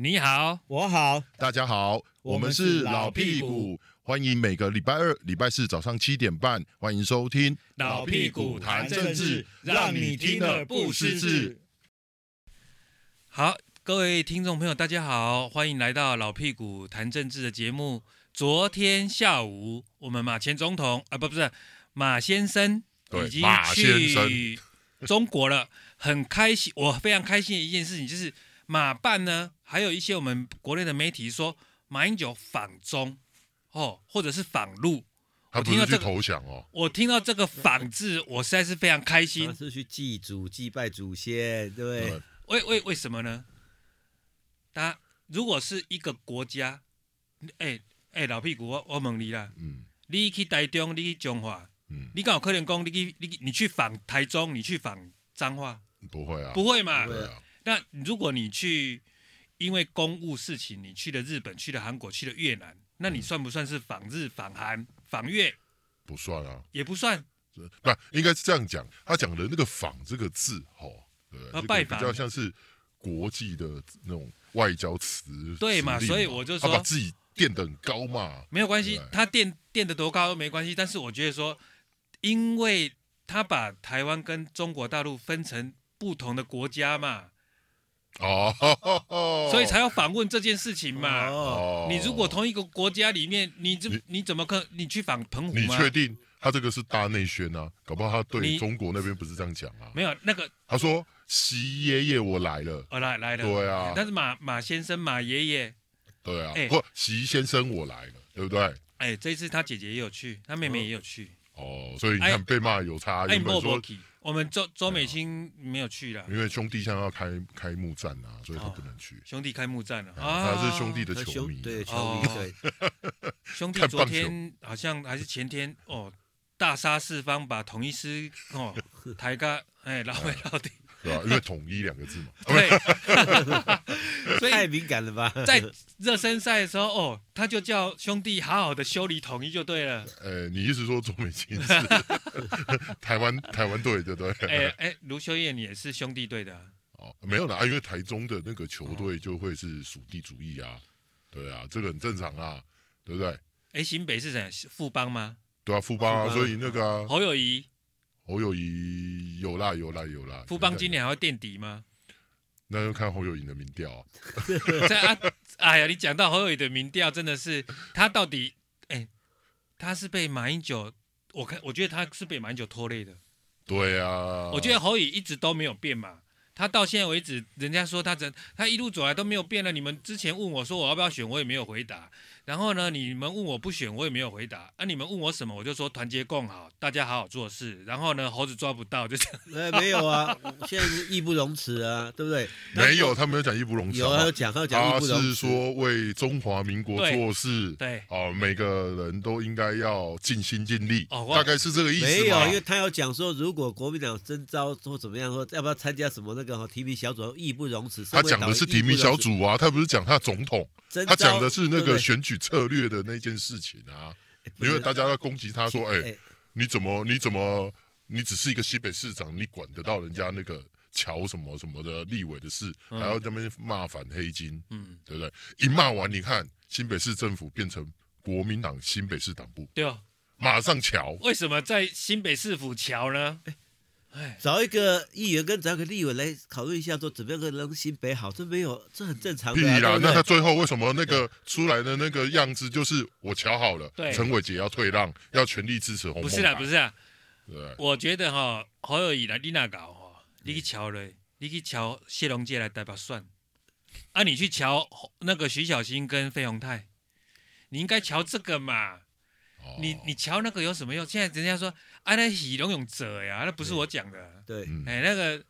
你好，我好，大家好，我们是老屁股，欢迎每个礼拜二、礼拜四早上七点半，欢迎收听老屁股谈政治，让你听了不失智。好，各位听众朋友，大家好，欢迎来到老屁股谈政治的节目。昨天下午，我们马前总统啊，不，不是马先生，已经去中国了。很开心，我非常开心的一件事情就是马办呢，还有一些我们国内的媒体说马英九访中，哦，或者是访陆，他不是去投降哦。我听到这个“访”字，我实在是非常开心。他是去祭祖、祭拜祖先，对。嗯、为为为什么呢？他如果是一个国家，哎哎，老屁股，我我问你啦，嗯，你去台中，你去中华，嗯，你敢有可能讲，你去你你去访台中，你去访彰化。不会啊，不会嘛？对啊。那如果你去，因为公务事情，你去了日本，去了韩国，去了越南，那你算不算是访日、访韩、访越？不算啊，也不算。不，应该是这样讲。他讲的那个“访”这个字，哦，对，啊，拜访比较像是国际的那种外交词，对嘛？所以我就说，他把自己垫得很高嘛，没有关系，他垫垫得多高都没关系。但是我觉得说，因为他把台湾跟中国大陆分成。不同的国家嘛，哦，所以才要访问这件事情嘛。哦，你如果同一个国家里面，你这你，你怎么可你去访澎湖吗？你确定他这个是大内宣啊？搞不好他对中国那边不是这样讲啊？没有那个，他说习爷爷我来了，哦来来了，对啊。但是马马先生马爷爷，对啊，不习先生我来了，对不对？哎，这一次他姐姐也有去，他妹妹也有去。哦，所以你看被骂有差，有没有说？我们周周美青没有去了，因为兄弟现在要开开幕战啊，所以他不能去。哦、兄弟开幕战了，啊，他是兄弟的球迷，对球迷对。兄弟 昨天好像还是前天哦，大杀四方，把统一师哦 抬个哎老尾到底。对吧？因为统一两个字嘛。对，太敏感了吧？在热身赛的时候，哦，他就叫兄弟好好的修理统一就对了。呃，你意思说中美青是 台湾台湾队对不对？哎哎，卢秀燕也是兄弟队的。哦，没有啦，因为台中的那个球队就会是属地主义啊，对啊，这个很正常啊，对不对？哎，新北是谁？富邦吗？对啊，富邦啊，所以那个侯友宜。侯友谊有啦有啦有啦，富邦今年还会垫底吗？那就看侯友谊的民调啊。啊。哎呀，你讲到侯友谊的民调，真的是他到底哎，他是被马英九，我看我觉得他是被马英九拖累的。对啊，我觉得侯友宜一直都没有变嘛，他到现在为止，人家说他怎他一路走来都没有变了。你们之前问我说我要不要选，我也没有回答。然后呢，你们问我不选，我也没有回答。啊，你们问我什么，我就说团结共好，大家好好做事。然后呢，猴子抓不到，就这样。哎，没有啊，现在是义不容辞啊，对不对？没有，他没有讲义不容辞。有，他有讲，他有讲义不容辞。他是说为中华民国做事，对，啊，每个人都应该要尽心尽力。哦，大概是这个意思。没有，因为他要讲说，如果国民党征召或怎么样，或要不要参加什么那个提名小组，义不容辞。他讲的是提名小组啊，他不是讲他总统。他讲的是那个选举策略的那件事情啊，因为大家要攻击他说，哎，你怎么你怎么你只是一个西北市长，你管得到人家那个乔什么什么的立委的事，还要这边骂反黑金，嗯，对不对？一骂完，你看新北市政府变成国民党新北市党部，对啊，马上乔。为什么在新北市府乔呢？找一个议员跟找一个立委来讨论一下，说怎么样个能新北好，这没有，这很正常的、啊。屁啦，那他最后为什么那个出来的那个样子就是我瞧好了？对，陈伟杰要退让，要全力支持洪。不是啦，不是啊。对，我觉得哈，侯友谊来你那搞哈，你去瞧嘞，你去瞧谢龙介来代表算。啊，你去瞧那个徐小新跟费鸿泰，你应该瞧这个嘛。你你瞧那个有什么用？现在人家说啊，那喜龙永哲呀，那不是我讲的。对，哎，那个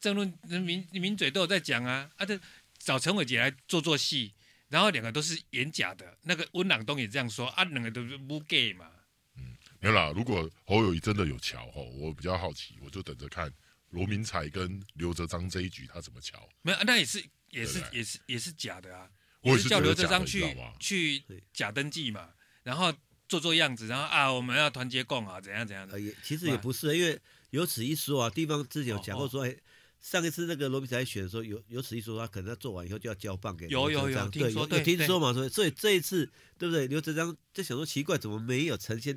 政论人民名嘴都有在讲啊。啊，这找陈伟杰来做做戏，然后两个都是演假的。那个温朗东也这样说啊，两个都是不 gay 嘛。嗯，没有啦。如果侯友谊真的有瞧吼，我比较好奇，我就等着看罗明才跟刘哲章这一局他怎么瞧。没有，那也是也是也是也是假的啊。我是叫刘哲章去去假登记嘛，然后。做做样子，然后啊，我们要团结共好，怎样怎样的？也其实也不是，因为有此一说啊，地方之前有讲过说，哎，上一次那个罗比才选的时候，有有此一说，他可能他做完以后就要交棒给有有有听说对，有听说嘛？所以所以这一次对不对？刘哲章就想说奇怪，怎么没有呈现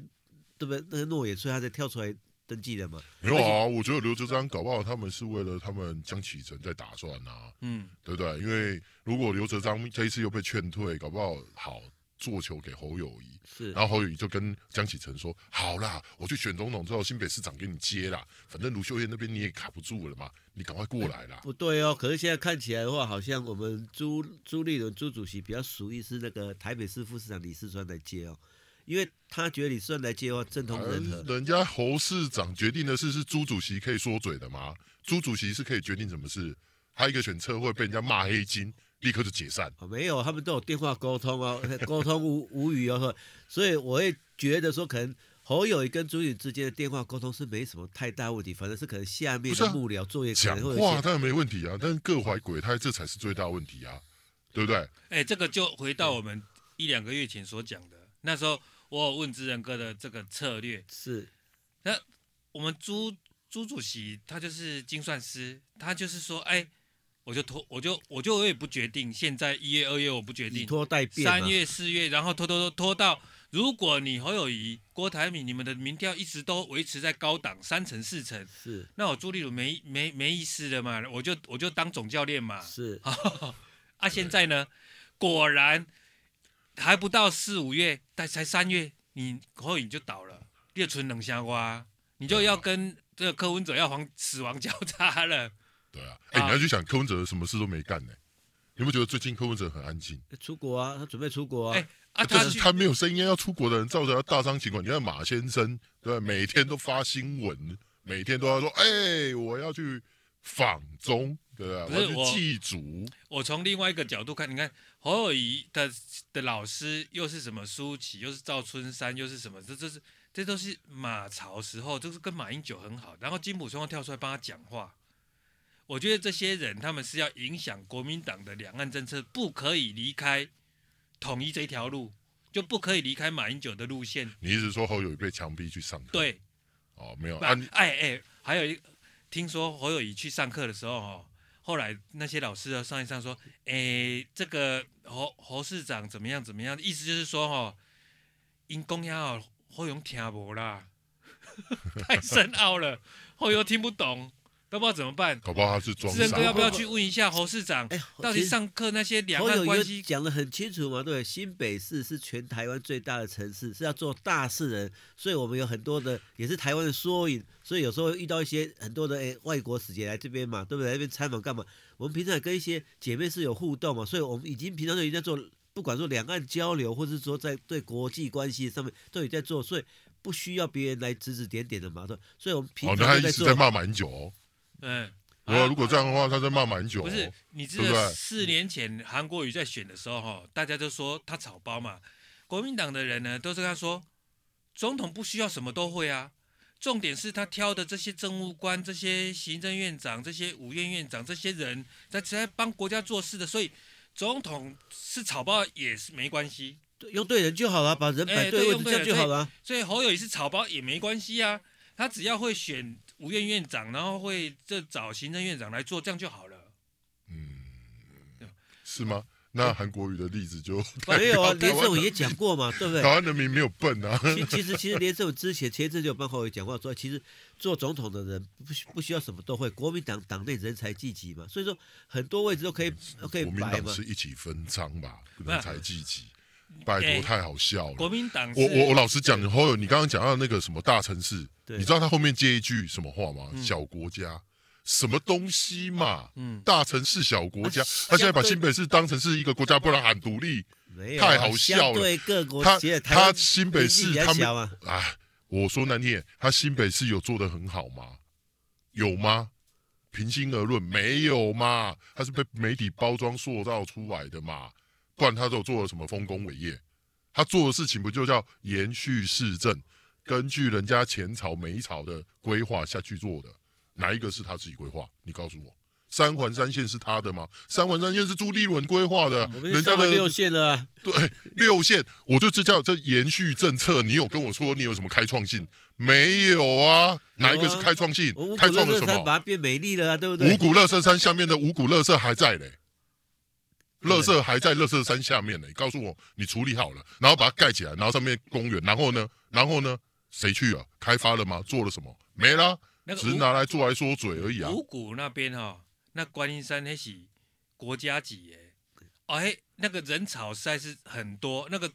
对不对？那个诺言，所以他才跳出来登记的嘛？没有啊，我觉得刘哲章搞不好他们是为了他们江启臣在打算啊，嗯，对不对？因为如果刘哲章这一次又被劝退，搞不好好。做球给侯友宜，是，然后侯友宜就跟江启臣说：“好啦，我去选总统之后，新北市长给你接啦，反正卢秀燕那边你也卡不住了嘛，你赶快过来啦。”不对哦，可是现在看起来的话，好像我们朱朱立伦朱主席比较属于是那个台北市副市长李世川来接哦，因为他觉得李世川来接的话，正统人和。人家侯市长决定的事是朱主席可以说嘴的吗？朱主席是可以决定什么事？他一个选策会被人家骂黑金。立刻就解散。哦，没有，他们都有电话沟通哦，沟通无无语哦，所以我会觉得说，可能侯友宜跟朱允之间的电话沟通是没什么太大问题，反正是可能下面的幕僚作业讲话当然没问题啊，但是各怀鬼胎，这才是最大问题啊，对不对？哎，这个就回到我们一两个月前所讲的，那时候我有问智仁哥的这个策略是，那我们朱朱主席他就是精算师，他就是说，哎。我就拖，我就我就我也不决定。现在一月、二月我不决定，拖待变。三月、四月，然后拖拖拖拖到，如果你侯友谊、郭台铭，你们的民调一直都维持在高档三成、四成，是，那我朱立伦没没没意思了嘛？我就我就当总教练嘛。是，啊，现在呢，果然还不到四五月，但才三月，你侯友谊就倒了，列存冷香瓜，你就要跟这个柯文哲要黄死亡交叉了。对啊，哎、欸，你要去想柯文哲什么事都没干呢？你有没有觉得最近柯文哲很安静？出国啊，他准备出国啊。哎、啊，但是他没有声音要出国的人，造成他大伤情况。你看马先生，对，每天都发新闻，每天都要说，哎、欸，我要去访中，对啊，我要去祭祖。我从另外一个角度看，你看侯友谊的的老师又是什么舒淇，又是赵春山，又是什么？这这是这都是马朝时候，就是跟马英九很好，然后金溥聪要跳出来帮他讲话。我觉得这些人他们是要影响国民党的两岸政策，不可以离开统一这条路，就不可以离开马英九的路线。你一直说侯友宜被强逼去上课？对，哦，没有。哎哎，还有一，听说侯友宜去上课的时候，哦，后来那些老师啊上一上说，哎，这个侯侯市长怎么样怎么样？意思就是说，哦，因公要侯勇听不啦，太深奥了，侯勇听不懂。都不知道怎么办，搞不好他是装傻。志哥要不要去问一下侯市长？哎，到底上课那些两岸关系讲得很清楚嘛？对，新北市是全台湾最大的城市，是要做大事人，所以我们有很多的也是台湾的缩影。所以有时候遇到一些很多的哎外国使节来这边嘛，对不对？来这边参访干嘛？我们平常也跟一些姐妹是有互动嘛，所以我们已经平常就已经在做，不管说两岸交流，或者是说在对国际关系上面都有在做，所以不需要别人来指指点点的嘛。对，所以我们平常在做。哦，他一直在骂蛮久哦。嗯，如如果这样的话，他在骂蛮久。不是，你知道四年前韩国瑜在选的时候，哈，大家都说他草包嘛。国民党的人呢，都是跟他说，总统不需要什么都会啊，重点是他挑的这些政务官、这些行政院长、这些五院院长这些人，在在帮国家做事的，所以总统是草包也是没关系，用对人就好了，把人摆对位置这样就好了。所以侯友谊是草包也没关系啊，他只要会选。五院院长，然后会这找行政院长来做，这样就好了。嗯，是吗？那韩国瑜的例子就没有啊。连胜文也讲过嘛，对不对？台湾人民没有笨啊。其其实其实连胜文之前前一阵就有帮侯友宜讲话说，其实做总统的人不需不需要什么都会，国民党党内人才济济嘛，所以说很多位置都可以都可以摆嘛。国民党是一起分赃吧，人才济济。拜托，太好笑了。国民党，我我我老实讲，侯友，你刚刚讲到那个什么大城市，你知道他后面接一句什么话吗？小国家，什么东西嘛？嗯，大城市小国家，他现在把新北市当成是一个国家，不然喊独立，太好笑了。他他新北市他们啊，我说难听点，他新北市有做的很好吗？有吗？平心而论，没有嘛？他是被媒体包装塑造出来的嘛？不然他都做了什么丰功伟业？他做的事情不就叫延续市政，根据人家前朝、美朝的规划下去做的？哪一个是他自己规划？你告诉我，三环三线是他的吗？三环三线是朱立伦规划的，人家的六线了、啊。对，六线，我就这叫这延续政策。你有跟我说你有什么开创性？没有啊，哪一个是开创性？啊、开创了什么？把它变美丽了、啊，对不对？五谷乐色山下面的五谷乐色还在嘞，垃圾还在垃圾山下面呢。你告诉我，你处理好了，然后把它盖起来，然后上面公园，然后呢，然后呢，谁去啊？开发了吗？做了什么？没了，只是拿来做来说嘴而已啊。五谷那边哈、哦。那观音山那是国家级耶，哎，那个人潮实在是很多，那个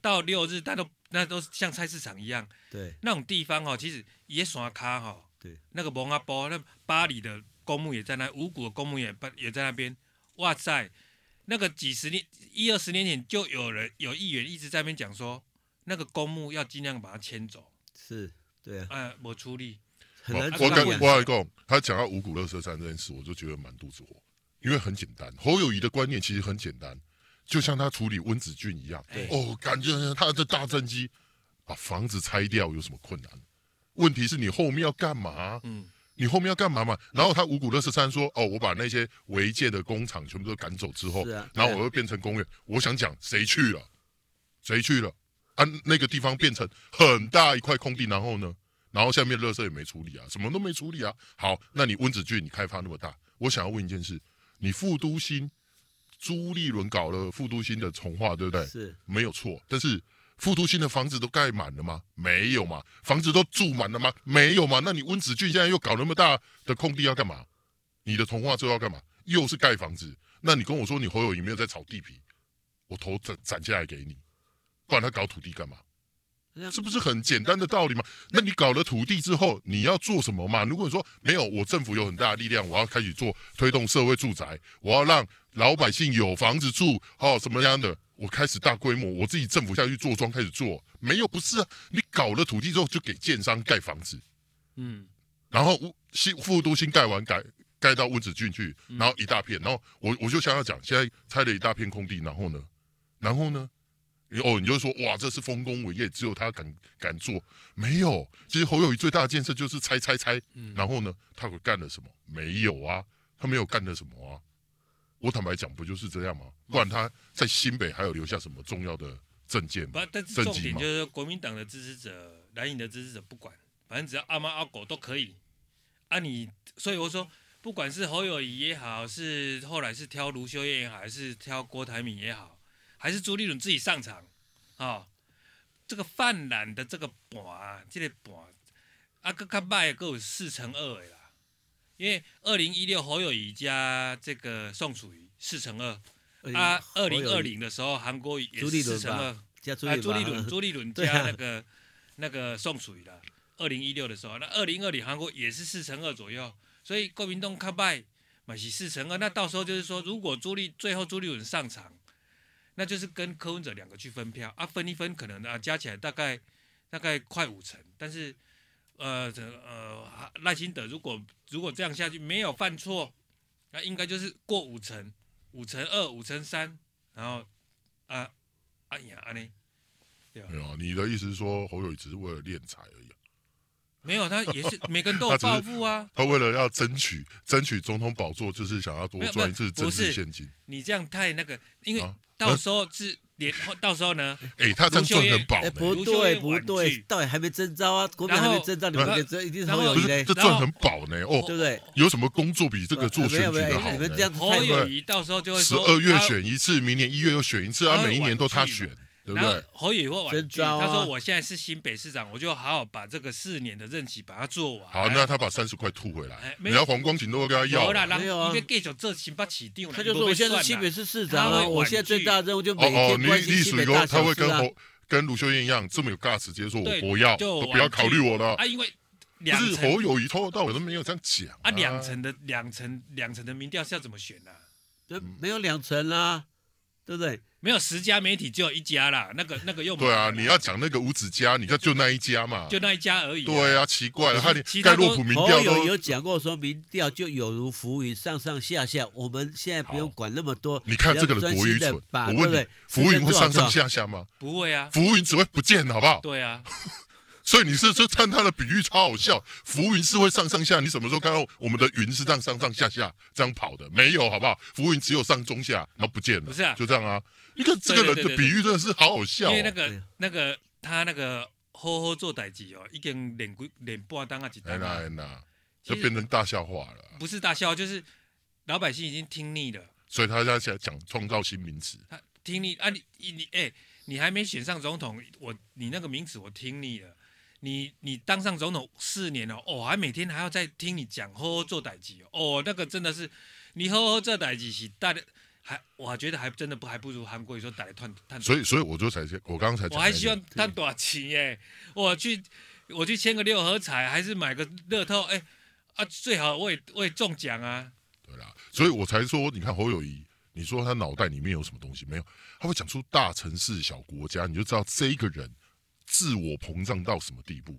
到 六日，但都那都像菜市场一样。对，那种地方哦，其实也刷卡哈。对，那个蒙阿波，那巴黎的公墓也在那，五谷的公墓也也在那边。哇塞，那个几十年一二十年前就有人有议员一直在那边讲说，那个公墓要尽量把它迁走。是，对啊。哎，我处理。我我跟我跟你讲，他讲到五股乐色山这件事，我就觉得满肚子火，因为很简单。侯友宜的观念其实很简单，就像他处理温子俊一样。哦，感觉他的大政绩，把房子拆掉有什么困难？问题是你后面要干嘛？嗯，你后面要干嘛嘛？然后他五谷乐十三说，哦，我把那些违建的工厂全部都赶走之后，然后我又变成公园。我想讲，谁去了？谁去了？啊，那个地方变成很大一块空地，然后呢？然后下面垃圾也没处理啊，什么都没处理啊。好，那你温子俊你开发那么大，我想要问一件事：你副都心朱立伦搞了副都心的重化，对不对？是，没有错。但是副都心的房子都盖满了吗？没有嘛。房子都住满了吗？没有嘛。那你温子俊现在又搞那么大的空地要干嘛？你的童话之后要干嘛？又是盖房子。那你跟我说你侯友宜没有在炒地皮，我头斩斩下来给你，不然他搞土地干嘛？是不是很简单的道理吗？那你搞了土地之后，你要做什么嘛？如果你说没有，我政府有很大的力量，我要开始做推动社会住宅，我要让老百姓有房子住，哦，什么样的？我开始大规模，我自己政府下去做庄开始做，没有，不是啊。你搞了土地之后，就给建商盖房子，嗯，然后新富都新盖完盖盖到温子俊去，然后一大片，然后我我就想要讲，现在拆了一大片空地，然后呢，然后呢？哦，你就说哇，这是丰功伟业，只有他敢敢做，没有。其实侯友宜最大的建设就是拆拆拆，嗯、然后呢，他会干了什么？没有啊，他没有干了什么啊。我坦白讲，不就是这样吗？不然他在新北还有留下什么重要的证件？不，但是重点就是国民党的支持者、蓝营的支持者不管，反正只要阿猫阿狗都可以。啊你，你所以我说，不管是侯友谊也好，是后来是挑卢修燕也好，还是挑郭台铭也好。还是朱立伦自己上场，啊、哦，这个泛蓝的这个盘啊，这个盘啊，搁较歹，搁有四成二的啦。因为二零一六侯友宜加这个宋楚瑜四乘二，啊，二零二零的时候韩国瑜也是四成二，加，朱立伦朱立伦 加那个、啊、那个宋楚瑜的，二零一六的时候，那二零二零韩国也是四乘二左右，所以国民党较歹嘛是四乘二，那到时候就是说，如果朱立最后朱立伦上场。那就是跟柯文哲两个去分票啊，分一分可能啊加起来大概大概快五成，但是呃呃赖清德如果如果这样下去没有犯错，那应该就是过五层，五层二五层三，然后啊哎呀安尼，对啊？你的意思是说侯友宜只是为了敛财而已？没有，他也是每个人都有抱负啊他。他为了要争取争取总统宝座，就是想要多赚一次政治现金。你这样太那个，因为。啊到时候是连，到时候呢？哎，他这样赚很饱。不对，不对，到底还没征召啊？国民还没征召，你们这一定是侯友宜嘞。这赚很饱呢，哦，对不对？有什么工作比这个做选举的好？你们这样侯友宜到时候就会十二月选一次，明年一月又选一次，啊，每一年都他选。然后侯友宜会婉拒，他说：“我现在是新北市长，我就好好把这个四年的任期把它做完。”好，那他把三十块吐回来，你要黄光芹都会跟他要。没有啊，因为继续做新北市长，他就说：“我现在是新北市市长，我现在最大的任务就每天关心新北大小事。”他会跟侯跟卢秀燕一样这么有 guts，直接说：“我不要，都不要考虑我了。”啊，因为不是侯友宜从头到尾都没有这样讲啊。两层的两层两层的民调是要怎么选呢？这没有两层啦，对不对？没有十家媒体，就有一家啦。那个那个又对啊，你要讲那个五子家，你就就那一家嘛，就那一家而已。对啊，奇怪了，他连盖洛普民调都有讲过，说民调就有如浮云上上下下，我们现在不用管那么多。你看这个人多愚蠢，我问你，浮云会上上下下吗？不会啊，浮云只会不见，好不好？对啊，所以你是说看他的比喻超好笑，浮云是会上上下，你什么时候看到我们的云是这样上上下下这样跑的？没有，好不好？浮云只有上中下，然后不见了，不是啊，就这样啊。你看这个人的比喻真的是好好笑，哦，因为那个那个他那个好好做代志哦，已经连过连半当啊几单啊，就变成大笑话了。不是大笑，就是老百姓已经听腻了，所以他在讲创造新名词。他听腻啊，你你哎、欸，你还没选上总统，我你那个名词我听腻了。你你当上总统四年了哦，还每天还要再听你讲呵呵做代志哦，那个真的是你呵呵做代志是大的，还我还觉得还真的不还不如韩国瑜说带来赚赚。所以所以我就才我刚刚才讲，我还希望赚多少钱耶？我去我去签个六合彩，还是买个乐透？哎啊，最好我也我也中奖啊！对啦，所以我才说，你看侯友宜，你说他脑袋里面有什么东西没有？他会讲出大城市小国家，你就知道这一个人。自我膨胀到什么地步？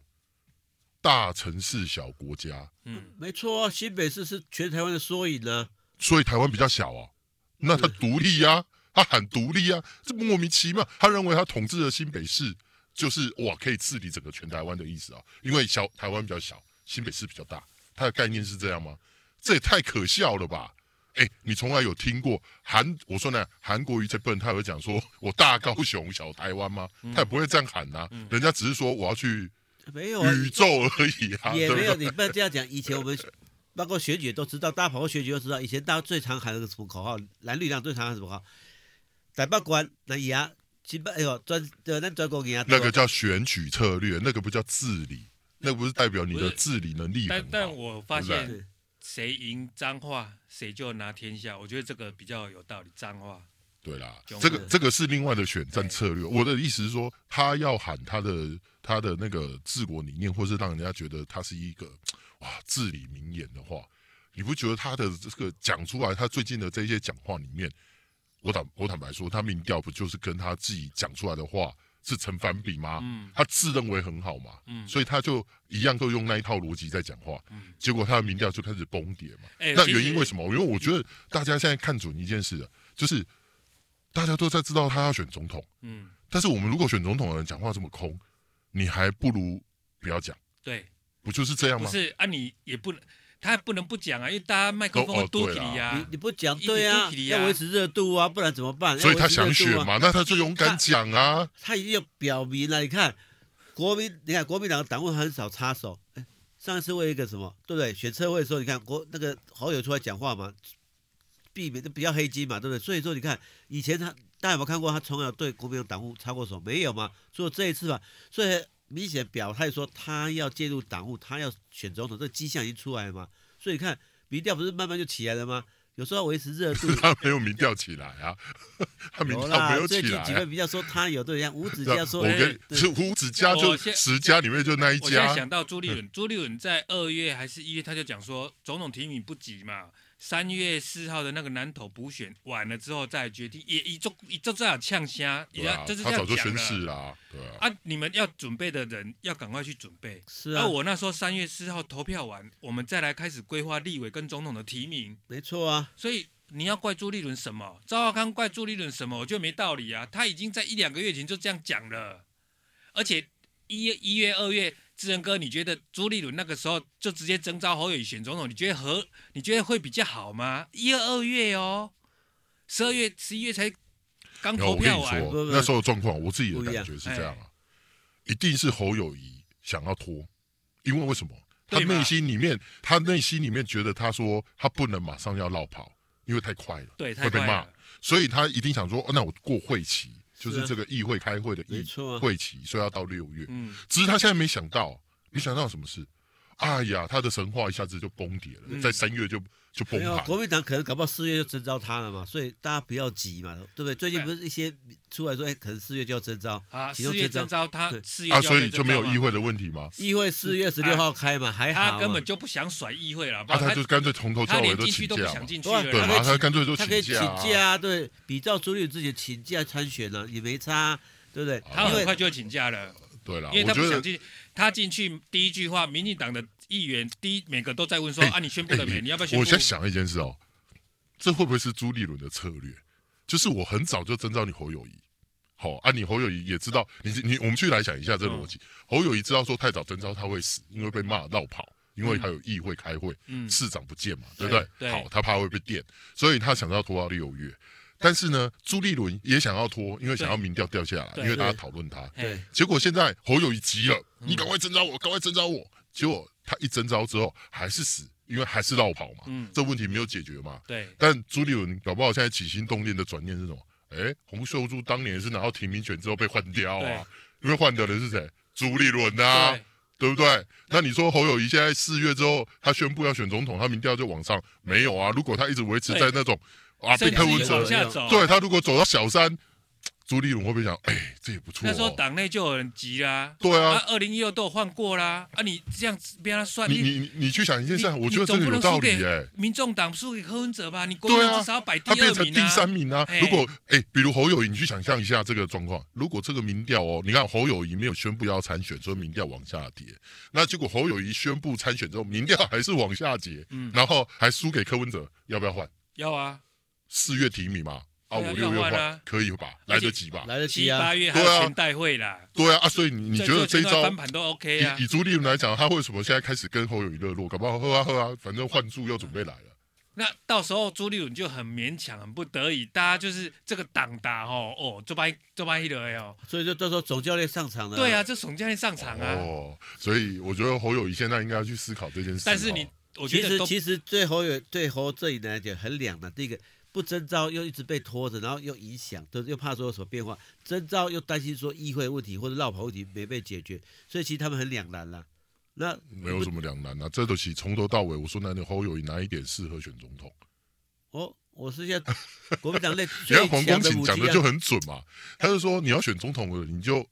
大城市小国家，嗯，没错啊，新北市是全台湾的缩影呢。所以台湾比较小啊，那他独立呀、啊，他喊独立呀、啊，这莫名其妙。他认为他统治了新北市，就是哇，可以治理整个全台湾的意思啊。因为小台湾比较小，新北市比较大，他的概念是这样吗？这也太可笑了吧！哎，你从来有听过韩？我说呢，韩国瑜这笨，他有讲说 我大高雄小台湾吗？他也不会这样喊呐、啊嗯。人家只是说我要去没有宇宙而已啊，也没有。你不要这样讲。以前我们 包括选举都知道，大家跑过选举都知道，以前大家最常喊的是什么口号？蓝绿两最常喊什么口号？台北关那牙，新北哎呦专对那专攻牙。那个叫选举策略，那个不叫治理，那个不是代表你的治理能力很好。但但我发现。谁赢脏话，谁就拿天下。我觉得这个比较有道理。脏话，对啦，这个这个是另外的选战策略。我的意思是说，他要喊他的他的那个治国理念，或是让人家觉得他是一个哇至理名言的话，你不觉得他的这个讲出来，他最近的这些讲话里面，我坦我坦白说，他民调不就是跟他自己讲出来的话？是成反比吗？嗯，他自认为很好嘛，嗯，所以他就一样都用那一套逻辑在讲话，嗯，结果他的民调就开始崩跌嘛。欸、那原因为什么？因为我觉得大家现在看准一件事了，就是大家都在知道他要选总统，嗯，但是我们如果选总统的人讲话这么空，你还不如不要讲，对，不就是这样吗？不是啊，你也不能。他还不能不讲啊，因为大家麦克风都给你呀，你你不讲对啊，要维持热度啊，不然怎么办？所以他想选嘛，那他就勇敢讲啊。他，他已经有表明了，你看国民，你看国民党的党务很少插手。哎，上一次为一个什么，对不对？选车位的时候，你看国那个好友出来讲话嘛，避免比较黑金嘛，对不对？所以说你看以前他大家有没有看过他从来对国民党党务插过手？没有嘛。所以这一次吧，所以。明显表态说他要介入党务，他要选总统，这迹象已经出来了嘛？所以你看民调不是慢慢就起来了吗？有时候要维持热度，他没有民调起来啊，他民调没有起来。最近几位比较说他有对，象吴子嘉说，我跟是吴子嘉就十家里面就那一家。我现在想到朱立伦，朱立伦在二月还是一月他就讲说总统提名不急嘛。三月四号的那个南投补选完了之后再决定，也一就一就这样呛虾，也要就是这样讲了。他早就宣誓啦，对啊。啊，你们要准备的人要赶快去准备。是啊。而我那时候三月四号投票完，我们再来开始规划立委跟总统的提名。没错啊。所以你要怪朱立伦什么？赵浩康怪朱立伦什么？我觉得没道理啊。他已经在一两个月前就这样讲了，而且一月、一月、二月。志仁哥，你觉得朱立伦那个时候就直接征召侯友宜选总统，你觉得和你觉得会比较好吗？一、二二月哦，十二月、十一月才刚投票完。我跟你说，那时候的状况，我自己的感觉是这样啊，一定是侯友宜想要拖，因为为什么？他内心里面，他内心里面觉得他说他不能马上要落跑，因为太快了，对，会被骂，所以他一定想说，哦，那我过会期。就是这个议会开会的议会期，所以要到六月。嗯，只是他现在没想到，没想到什么事？哎呀，他的神话一下子就崩跌了，在三月就就崩盘。国民党可能搞不好四月就征召他了嘛，所以大家不要急嘛，对不对？最近不是一些出来说，哎，可能四月就要征召啊，四月征召他，四月啊，所以就没有议会的问题吗？议会四月十六号开嘛，还好。他根本就不想甩议会了，他就干脆从头到尾都请假嘛，对嘛？他干脆都请假，他可以请假，对，比照朱立自己请假参选了，也没差。对不对？他很快就要请假了。对了，因为他不想进，他进去第一句话，民进党的议员第一每个都在问说：“ 啊，你宣布了没？你要不要宣布？”我先想一件事哦，这会不会是朱立伦的策略？就是我很早就征召你侯友谊，好啊，你侯友谊也知道，你你我们去来想一下这个逻辑，嗯、侯友谊知道说太早征召他会死，因为被骂落跑。因为他有议会开会，嗯、市长不见嘛，对不对？对好，他怕会被电，所以他想要拖到六月。但是呢，朱立伦也想要拖，因为想要民调掉下来，因为大家讨论他。对，结果现在侯友谊急了，嗯、你赶快征召我，赶快征召我。结果他一征召之后还是死，因为还是绕跑嘛。嗯，这问题没有解决嘛。对。但朱立伦搞不好现在起心动念的转念是什么？哎，洪秀柱当年是拿到提名权之后被换掉啊，因为换掉的是谁？朱立伦啊。对不对？那你说侯友谊现在四月之后，他宣布要选总统，他民调就往上没有啊？如果他一直维持在那种对啊，被柯文哲，对他如果走到小三。朱立伦会不会想？哎，这也不错。那时候党内就有人急啦。对啊，二零一六都有换过啦。啊，你这样子被他算，你你你去想一件事，我觉得这个有道理哎。民众党输给柯文哲吧，你国民党至少要摆第二名啊。他变成第三名啊。如果哎，比如侯友宜，你去想象一下这个状况，如果这个民调哦，你看侯友宜没有宣布要参选，所以民调往下跌。那结果侯友宜宣布参选之后，民调还是往下跌，嗯，然后还输给柯文哲，要不要换？要啊，四月提名嘛。啊，五六月换可以吧？来得及吧？来得及啊！八月还有全代会啦。对啊，啊，所以你你觉得这一招翻盘都 OK 啊？以以朱立伦来讲，他为什么现在开始跟侯友谊热络？搞不好喝啊喝啊，反正换柱又准备来了。那到时候朱立伦就很勉强、很不得已，大家就是这个党打哦哦，就把就把一了哦。所以就到时候总教练上场了。对啊，这总教练上场啊。哦，所以我觉得侯友谊现在应该要去思考这件事。但是你，我觉得其实其实对侯友对侯这一来讲很两难。第一个。不征召又一直被拖着，然后又影响，都又怕说有什么变化；征召又担心说议会问题或者绕跑问题没被解决，所以其实他们很两难啦。那没有什么两难啊，这都是从头到尾，我说那那侯友宜哪一点适合选总统？哦，我是现在 国民党内，你看黄光芹讲的就很准嘛，他就说你要选总统了，你就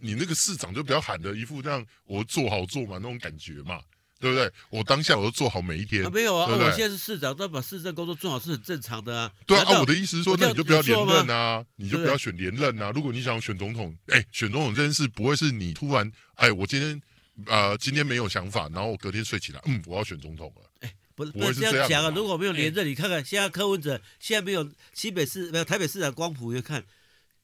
你那个市长就不要喊的一副这样我做好做嘛那种感觉嘛。对不对？我当下我都做好每一天。啊、没有啊，对对啊，我现在是市长，都把市政工作做好是很正常的啊。对啊，啊，我的意思是说，那你就不要连任啊，你就不要选连任啊。如果你想选总统，哎，选总统这件事不会是你突然，哎，我今天呃今天没有想法，然后我隔天睡起来，嗯，我要选总统了。哎，不是不会是这样讲啊。如果没有连任，你看看现在柯文哲现在没有新北市没有台北市长光谱，你看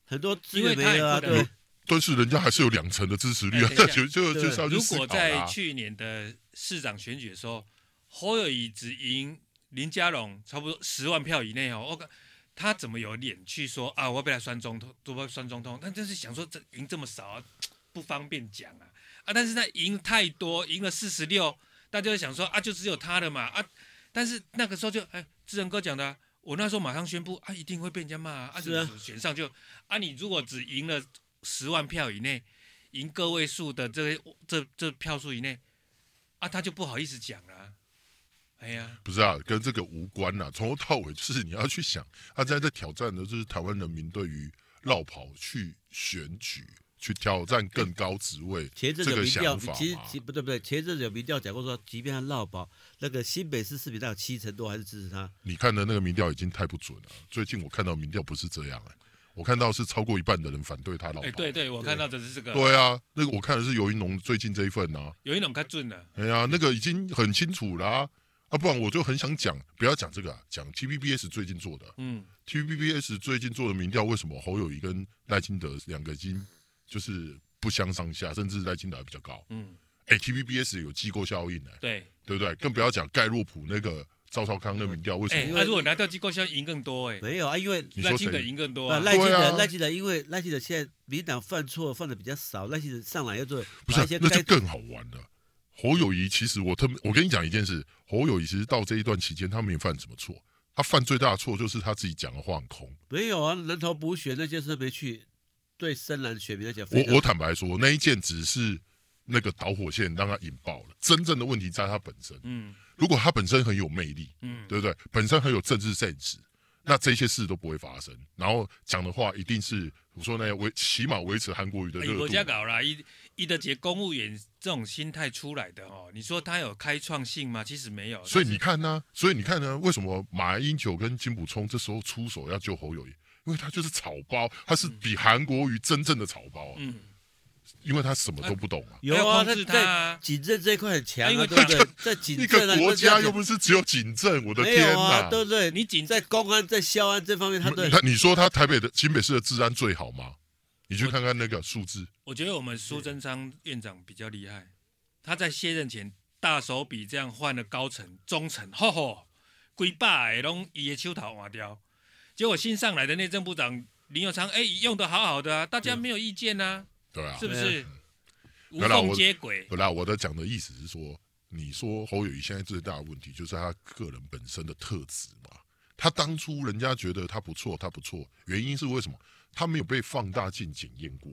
很多资源没有啊，对。但是人家还是有两成的支持率啊，就就就是要去啊。如果在去年的市长选举的时候，侯友谊只赢林佳龙差不多十万票以内哦，我他怎么有脸去说啊？我要被他算中通，都被算中通？他就是想说这赢这么少啊，不方便讲啊啊！但是他赢太多，赢了四十六，大家就想说啊，就只有他的嘛啊！但是那个时候就哎，志仁哥讲的，我那时候马上宣布啊，一定会被人家骂啊，啊是啊，选上就啊，你如果只赢了。十万票以内，赢个位数的这个这这票数以内，啊，他就不好意思讲了，啊。哎呀，不是啊，跟这个无关呐，从头到尾就是你要去想，他在这挑战的就是台湾人民对于绕跑去选举，去挑战更高职位这个想法。其实其不对不对，前阵子有民调讲过说，即便他落跑，那个新北市市民大概七成多还是支持他。你看的那个民调已经太不准了，最近我看到民调不是这样哎。我看到是超过一半的人反对他老婆。哎，对对，我看到的是这个。对啊，那个我看的是尤一农最近这一份呐。游盈隆看准了。哎呀，那个已经很清楚了啊，啊，不然我就很想讲，不要讲这个啊，讲 TVBS 最近做的。嗯。TVBS 最近做的民调，为什么侯友谊跟赖清德两个已经就是不相上下，甚至赖清德还比较高？嗯。哎，TVBS 有机构效应呢。对。对不对？更不要讲盖洛普那个。赵少康的民调为什么？他如果拿掉机构，现在赢更多哎。没有啊，因为赖清德赢更多啊。赖清德，赖清德，因为赖清德现在民党犯错犯的比较少，赖清德上来要做。不是，那就更好玩了。侯友谊其实我特别，我跟你讲一件事，侯友谊其实到这一段期间，他没犯什么错，他犯最大的错就是他自己讲的话很空。没有啊，人头补选那件事没去，对深蓝选民来讲，我我坦白说，那一件只是那个导火线让他引爆了，真正的问题在他本身。嗯。如果他本身很有魅力，嗯，对不对？本身很有政治 sense，那这些事都不会发生。然后讲的话一定是我说那样维，起码维持韩国瑜的热度。国家搞了一一的节公务员这种心态出来的哦，你说他有开创性吗？其实没有。所以你看呢？所以你看呢？为什么马英九跟金溥聪这时候出手要救侯友谊？因为他就是草包，他是比韩国瑜真正的草包啊。嗯。因为他什么都不懂啊，有啊，他在警政这一块很强啊，对不对？在 警政，一个国家又不是只有警政，我的天哪，对不对？你警在公安在消安这方面，他对。他你说他台北的新北市的治安最好吗？你去看看那个数字。我觉得我们苏贞昌院长比较厉害，他在卸任前大手笔这样换了高层、中层，吼吼，几百个拢伊的手头换掉。结果新上来的内政部长林有昌，哎，用的好好的啊，大家没有意见啊，对啊，是不是？无缝缝接轨。本来我的讲的意思是说，你说侯友谊现在最大的问题就是他个人本身的特质嘛。他当初人家觉得他不错，他不错，原因是为什么？他没有被放大镜检验过，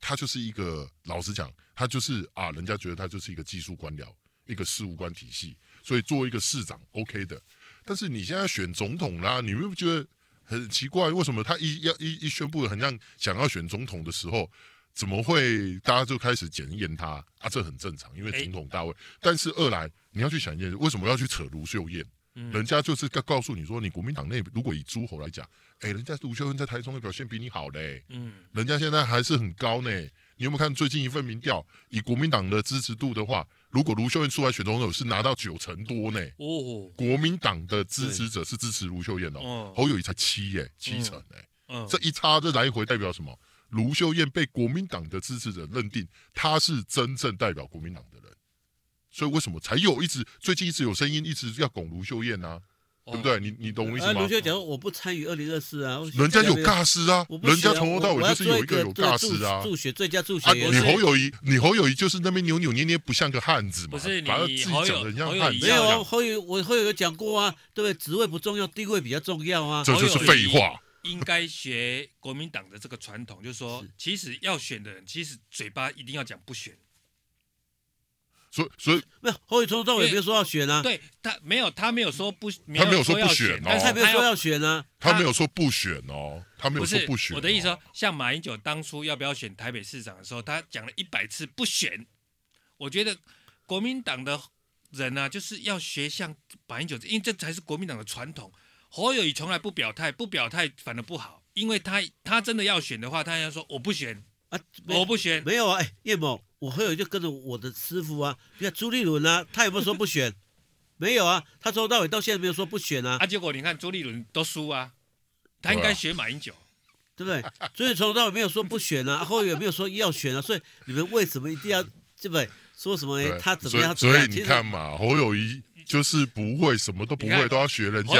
他就是一个老实讲，他就是啊，人家觉得他就是一个技术官僚，一个事务官体系，所以作为一个市长 OK 的。但是你现在选总统啦，你会不觉得很奇怪？为什么他一要一一宣布很像想要选总统的时候，怎么会大家就开始检验他啊？这很正常，因为总统大位。但是二来你要去想一件事，为什么要去扯卢秀燕？人家就是告告诉你说，你国民党内如果以诸侯来讲，哎，人家卢秀燕在台中的表现比你好嘞，嗯，人家现在还是很高呢。你有没有看最近一份民调？以国民党的支持度的话，如果卢秀燕出来选总统，是拿到九成多呢。哦，国民党的支持者是支持卢秀燕哦，侯友谊才七耶，七成哎，嗯，这一差这来回代表什么？卢秀燕被国民党的支持者认定，她是真正代表国民党的人。所以为什么才有一直最近一直有声音一直要拱卢秀燕呢、啊？哦、对不对？你你懂我意思吗？卢秀燕讲我不参与二零二四啊，人家有尬司啊，人家从头到尾就是有一个有尬司啊。助学最佳助学、啊，你侯友谊，你侯友谊就是那边扭扭捏捏不像个汉子嘛，不是你把自己讲的像汉子。没有侯友，我侯友有讲过啊，对不对？职位不重要，地位比较重要啊。这就是废话。应该学国民党的这个传统，就是说，其实要选的人，其实嘴巴一定要讲不选。所以，所以没有侯友宜从头到尾也没有说要选啊。对他没有，他没有说不，他没有说不选哦，但是他没有说要选啊。他没有说不选哦，他没有说不选。我的意思说，像马英九当初要不要选台北市长的时候，他讲了一百次不选。我觉得国民党的人呢，就是要学像马英九，因为这才是国民党的传统。侯友宜从来不表态，不表态反而不好，因为他他真的要选的话，他要说我不选啊，我不选。没有啊，哎，叶某。我侯友宜就跟着我的师傅啊，你看朱立伦啊，他有没有说不选？没有啊，他从头到尾到现在没有说不选啊。啊，结果你看朱立伦都输啊，他应该选马英九，对不对？所以从头到尾没有说不选啊，侯友宜没有说要选啊，所以你们为什么一定要对不对？说什么他怎么样？所以你看嘛，侯友宜就是不会什么都不会，都要学人家，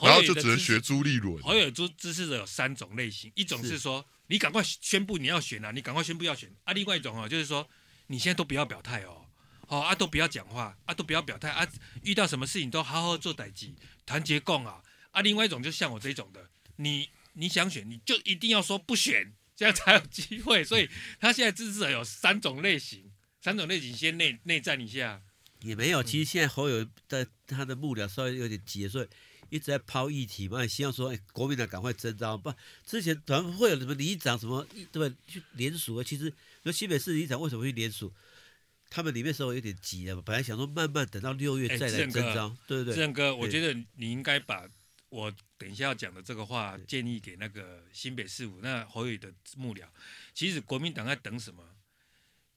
然后就只能学朱立伦。侯友宜支支持者有三种类型，一种是说你赶快宣布你要选啊，你赶快宣布要选啊。另外一种哦，就是说。你现在都不要表态哦，哦啊，都不要讲话啊，都不要表态啊，遇到什么事情都好好做代际，团结共啊啊！另外一种就像我这种的，你你想选，你就一定要说不选，这样才有机会。所以他现在支持者有三种类型，三种类型先内内战一下。也没有，其实现在侯友在他的幕僚稍微有点急，所以一直在抛议题嘛，希望说哎，国民党赶快征召。不，之前怎么会有什么里长什么对吧？去联署啊，其实。那新北市里长为什么会联署？他们里面稍微有点急了，本来想说慢慢等到六月再来征召，欸、对不对？志仁哥，我觉得你应该把我等一下要讲的这个话建议给那个新北市府那侯友的幕僚。其实国民党在等什么？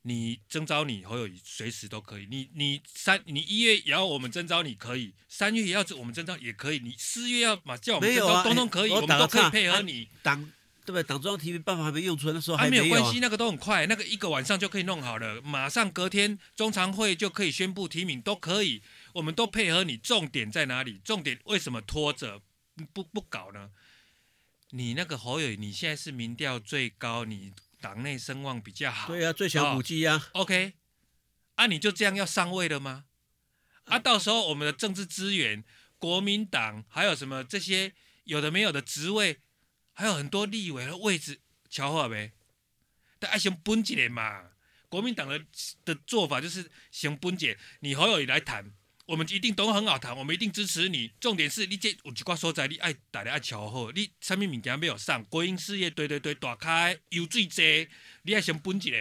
你征召你侯友宜随时都可以。你你三你一月也要我们征召你可以，三月也要我们征召也可以。你四月要嘛叫我们征召，通通可以，我们都可以配合你。党对不对？党中央提名办法还没用出来，的时候还没有、关系，那个都很快，那个一个晚上就可以弄好了，马上隔天中常会就可以宣布提名，都可以，我们都配合你。重点在哪里？重点为什么拖着不不搞呢？你那个侯友宜，你现在是民调最高，你党内声望比较好，对呀、啊，最强武器呀。OK，啊，你就这样要上位了吗？啊，到时候我们的政治资源，国民党还有什么这些有的没有的职位。还有很多立委的位置，巧好没？但爱先分一个嘛。国民党的的做法就是先分解，你侯友宜来谈，我们一定都很好谈，我们一定支持你。重点是你这有几挂所在，你爱大家爱巧好，你什么物件没有上？国营事业对对对，打开有最济，你爱先分一个，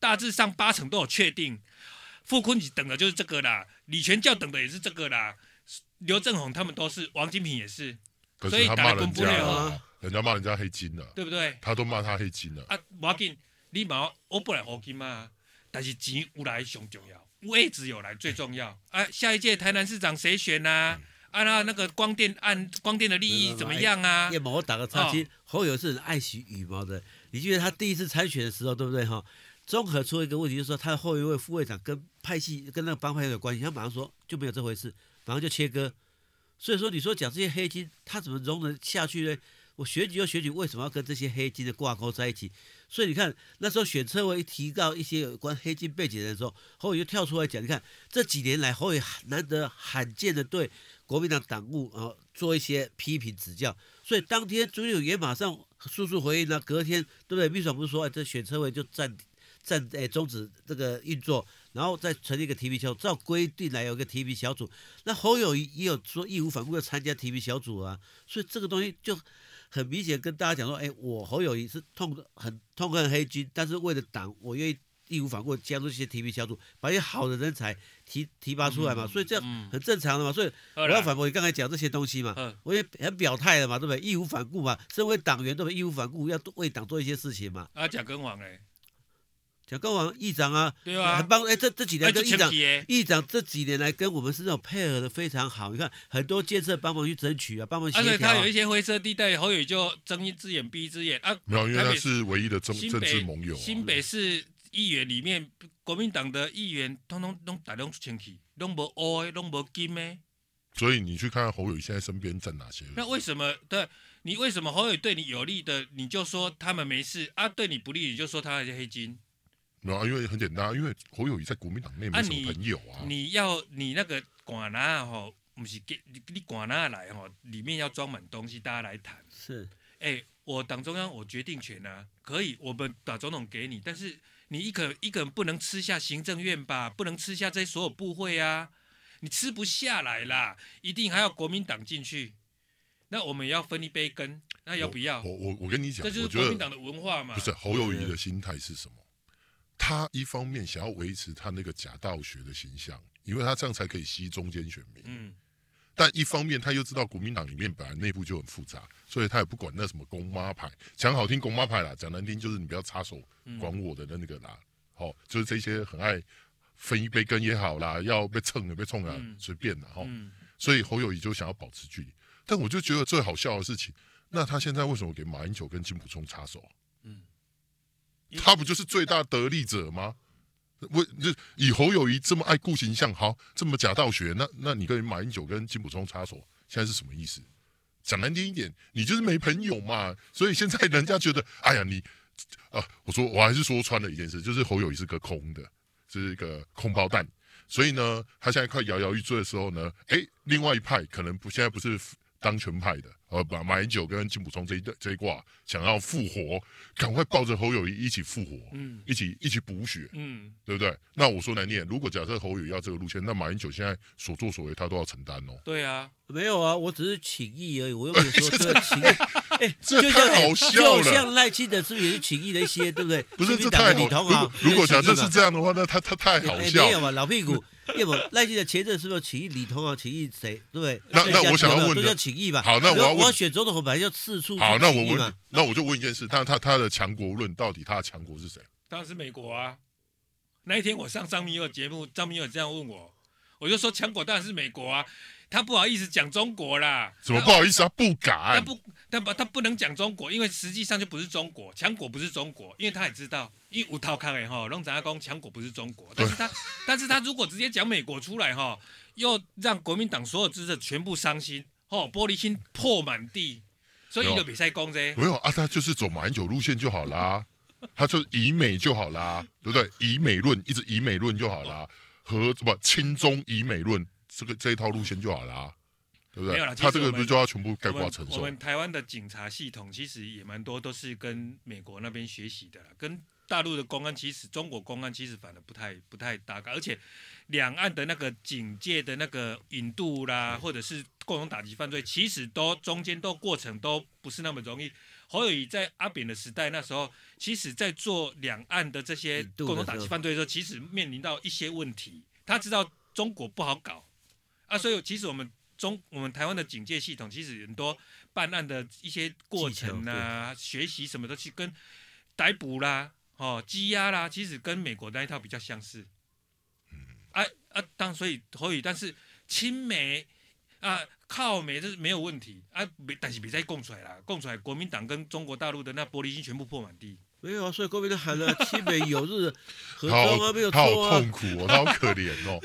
大致上八成都有确定。傅崐萁等的就是这个啦，李全教等的也是这个啦，刘政鸿他们都是，王金平也是，所以大家分不了啊。人家骂人家黑金了，对不对？他都骂他黑金了。啊，不要紧，你骂我不来黑金嘛。但是钱有来上重要，位置有来最重要。啊，下一届台南市长谁选呐？啊，那那个光电按，光电的利益怎么样啊？叶某，我打个岔，其实侯友是很爱惜羽毛的。你记得他第一次参选的时候，对不对哈？综合出一个问题，就是说他的后一位副会长跟派系跟那个帮派有关系，他马上说就没有这回事，马上就切割。所以说，你说讲这些黑金，他怎么容得下去呢？我选举又选举，为什么要跟这些黑金的挂钩在一起？所以你看那时候选车位一提到一些有关黑金背景的时候，侯友就跳出来讲，你看这几年来侯友难得罕见的对国民党党务啊做一些批评指教，所以当天朱立伦也马上速速回应了，隔天对不对？秘书长不是说，哎，这选车位就暂暂哎终止这个运作。然后再成立一个提名小组，照规定来有一个提名小组。那侯友也有说义无反顾的参加提名小组啊，所以这个东西就很明显跟大家讲说，哎，我侯友谊是痛很痛恨黑军，但是为了党，我愿意义无反顾加入这些提名小组，把一些好的人才提提拔出来嘛，所以这样很正常的嘛。所以我要反驳你刚才讲这些东西嘛，我也很表态了嘛，对不对？义无反顾嘛，身为党员对不对？义无反顾要为党做一些事情嘛。啊，蒋根王哎。蒋公王议长啊，对啊，很棒哎，这这几年跟议长，议长这几年来跟我们是那种配合的非常好。你看很多建设帮忙去争取啊，帮忙协调。而且他有一些灰色地带，侯友就睁一只眼闭一只眼啊。没有，因为他是唯一的政政治盟友。新北市议员里面，国民党的议员通通都大量出钱去，拢无黑的，拢无金的。所以你去看看侯友现在身边站哪些人？那为什么对？你为什么侯友对你有利的，你就说他们没事啊？对你不利，你就说他那些黑金。没有啊，因为很简单，因为侯友谊在国民党内没什么朋友啊。啊你，你要你那个管啊吼，不是给你你寡男来吼，里面要装满东西，大家来谈。是，哎，我党中央我决定权啊，可以，我们把总统给你，但是你一个一个人不能吃下行政院吧，不能吃下这些所有部会啊，你吃不下来啦，一定还要国民党进去。那我们也要分一杯羹，那要不要？我我我跟你讲，这就是国民党的文化嘛。不是侯友谊的心态是什么？他一方面想要维持他那个假道学的形象，因为他这样才可以吸中间选民。嗯，但一方面他又知道国民党里面本来内部就很复杂，所以他也不管那什么公妈牌，讲好听公妈牌啦，讲难听就是你不要插手管我的那个啦。好、嗯哦，就是这些很爱分一杯羹也好啦，要被蹭也被冲啊，随、嗯、便的哈、哦嗯。所以侯友宜就想要保持距离，但我就觉得最好笑的事情，那他现在为什么给马英九跟金普聪插手？他不就是最大得利者吗？为就以侯友谊这么爱顾形象，好这么假道学，那那你跟马英九跟金溥聪插手，现在是什么意思？讲难听一点，你就是没朋友嘛。所以现在人家觉得，哎呀，你啊，我说我还是说穿了一件事，就是侯友谊是个空的，是一个空包蛋。所以呢，他现在快摇摇欲坠的时候呢，哎，另外一派可能不现在不是当权派的。呃，把马英九跟金溥聪这一这一卦想要复活，赶快抱着侯友谊一起复活，嗯，一起一起补血，嗯，对不对？那我说难念，如果假设侯友宜要这个路线，那马英九现在所作所为他都要承担哦。对啊，没有啊，我只是起义而已，我又没有说 这个请益。哎，这太好笑了。就像赖清德是不是也是情义的一些，对不对？不是，这太好。如果 如果假设是这样的话，那他他太好笑。没有嘛，老屁股。要不赖清德前阵是不是请益李通啊？情义谁？对不对？那那我想要问的都叫请益吧。好，那我要我要选总统，本来就四处。好，那我问，那我就问一件事：他他他的强国论到底他的强国是谁？当然是美国啊！那一天我上张明友节目，张明友这样问我，我就说强国当然是美国啊。他不好意思讲中国啦，怎么不好意思？他不敢，他不，他不，他不能讲中国，因为实际上就不是中国，强国不是中国，因为他也知道，因为无套康哎哈，龙仔阿公强国不是中国，但是他，但是他如果直接讲美国出来哈，又让国民党所有支持全部伤心，哦，玻璃心破满地，所以就比赛攻噻。没有啊，他就是走马英九路线就好啦，他就以美就好啦，对不对？以美论，一直以美论就好啦，和什么亲中以美论。这个这一套路线就好了啊，对不对？他这个不是就要全部概括承受？我们台湾的警察系统其实也蛮多，都是跟美国那边学习的，跟大陆的公安其实，中国公安其实反而不太不太搭嘎，而且两岸的那个警戒的那个引渡啦，或者是共同打击犯罪，其实都中间都过程都不是那么容易。侯友谊在阿扁的时代那时候，其实在做两岸的这些共同打击犯罪的时候，其实面临到一些问题，他知道中国不好搞。啊，所以其实我们中我们台湾的警戒系统，其实很多办案的一些过程啊，学习什么的，去跟逮捕啦、哦羁押啦，其实跟美国那一套比较相似。嗯，啊啊，当所以所以，但是亲美啊靠美这是没有问题啊，没但是别再供出来了，供出来国民党跟中国大陆的那玻璃心全部破满地。没有啊，所以国民党喊了 西北有日合他中啊，没有错啊。他好痛苦哦，他好可怜哦。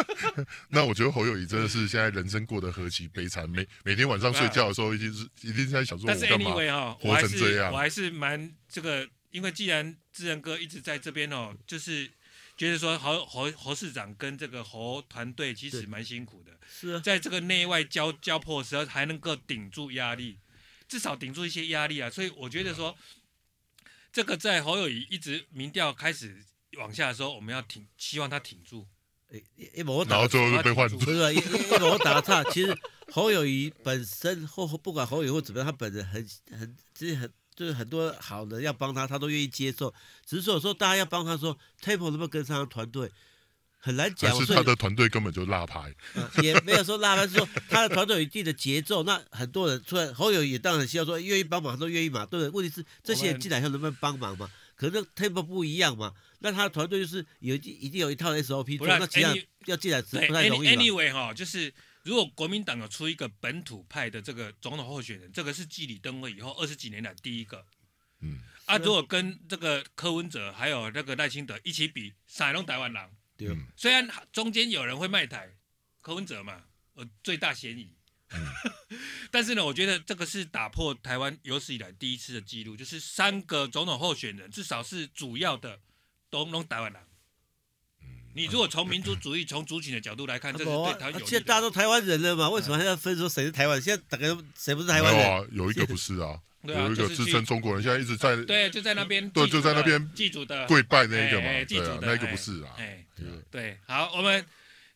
那我觉得侯友谊真的是现在人生过得何其悲惨，每每天晚上睡觉的时候，一定是一定是在想说，我干嘛活成这样？我还是蛮这个，因为既然志仁哥一直在这边哦，就是觉得说侯侯侯市长跟这个侯团队其实蛮辛苦的，是啊，在这个内外交交迫的时候还能够顶住压力，至少顶住一些压力啊，所以我觉得说。这个在侯友谊一直民调开始往下的时候，我们要挺，希望他挺住。一，一毛然后最后就被换住，不是一一毛打岔。其实侯友谊本身或不管侯友谊或怎么样，他本人很很其实很就是很多好人要帮他，他都愿意接受。只是说有时候大家要帮他说，Temple 能不能跟上团队？很难讲，还是他的团队根本就落拍，呃，也没有说落拍，是说他的团队有一定的节奏。那很多人出来，侯友也当然希望说愿意帮忙，都愿意嘛，对不对？问题是这些人进来以后能不能帮忙嘛？可是 tempo 不一样嘛，那他的团队就是有一定有一套 SOP 做，那其他要进来不太容易。Anyway 哈，就是如果国民党有出一个本土派的这个总统候选人，这个是继李登辉以后二十几年来第一个。嗯，啊，如果跟这个柯文哲还有那个赖清德一起比，啥拢台湾虽然中间有人会卖台，柯文哲嘛，呃，最大嫌疑。嗯、但是呢，我觉得这个是打破台湾有史以来第一次的记录，就是三个总统候选人，至少是主要的都拢台湾人。嗯、你如果从民族主义、从族群的角度来看，这是对台湾有利。现在大家都台湾人了嘛，为什么还要分说谁是台湾？现在大概谁不是台湾人？有啊，有一个不是啊。有一个自称中国人，现在一直在对，就在那边对，就在那边祭祖的跪拜那一个嘛，对啊，那个不是啊，哎，对，好，我们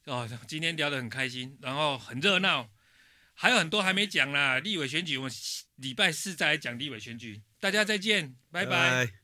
哦，今天聊得很开心，然后很热闹，还有很多还没讲啦，立委选举，我们礼拜四再来讲立委选举，大家再见，拜拜。